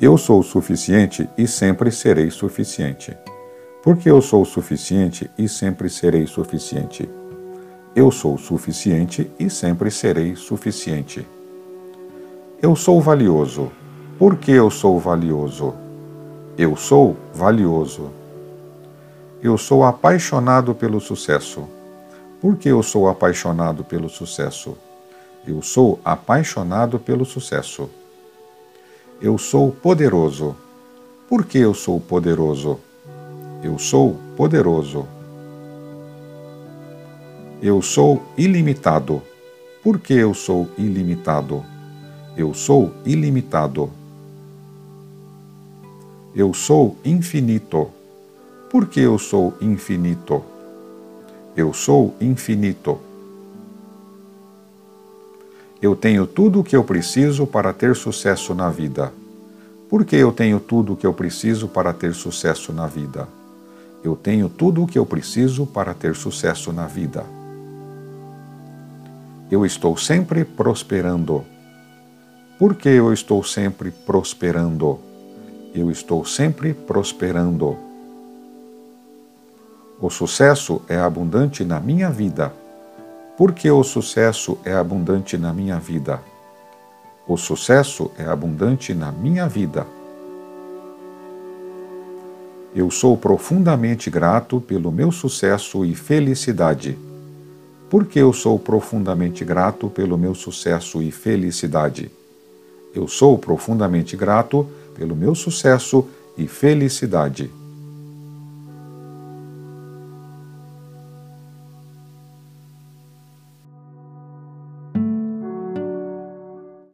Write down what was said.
Eu sou suficiente e sempre serei suficiente. Porque eu sou suficiente e sempre serei suficiente. Eu sou suficiente e sempre serei suficiente. Eu sou valioso. Porque eu sou valioso. Eu sou valioso. Eu sou apaixonado pelo sucesso. Porque eu sou apaixonado pelo sucesso. Eu sou apaixonado pelo sucesso. Eu sou poderoso. Por que eu sou poderoso? Eu sou poderoso. Eu sou ilimitado. Por que eu sou ilimitado? Eu sou ilimitado. Eu sou infinito. Por que eu sou infinito? Eu sou infinito. Eu tenho tudo o que eu preciso para ter sucesso na vida. Por que eu tenho tudo o que eu preciso para ter sucesso na vida? Eu tenho tudo o que eu preciso para ter sucesso na vida. Eu estou sempre prosperando. Por que eu estou sempre prosperando? Eu estou sempre prosperando. O sucesso é abundante na minha vida. Por que o sucesso é abundante na minha vida? O sucesso é abundante na minha vida. Eu sou profundamente grato pelo meu sucesso e felicidade porque eu sou profundamente grato pelo meu sucesso e felicidade. Eu sou profundamente grato pelo meu sucesso e felicidade.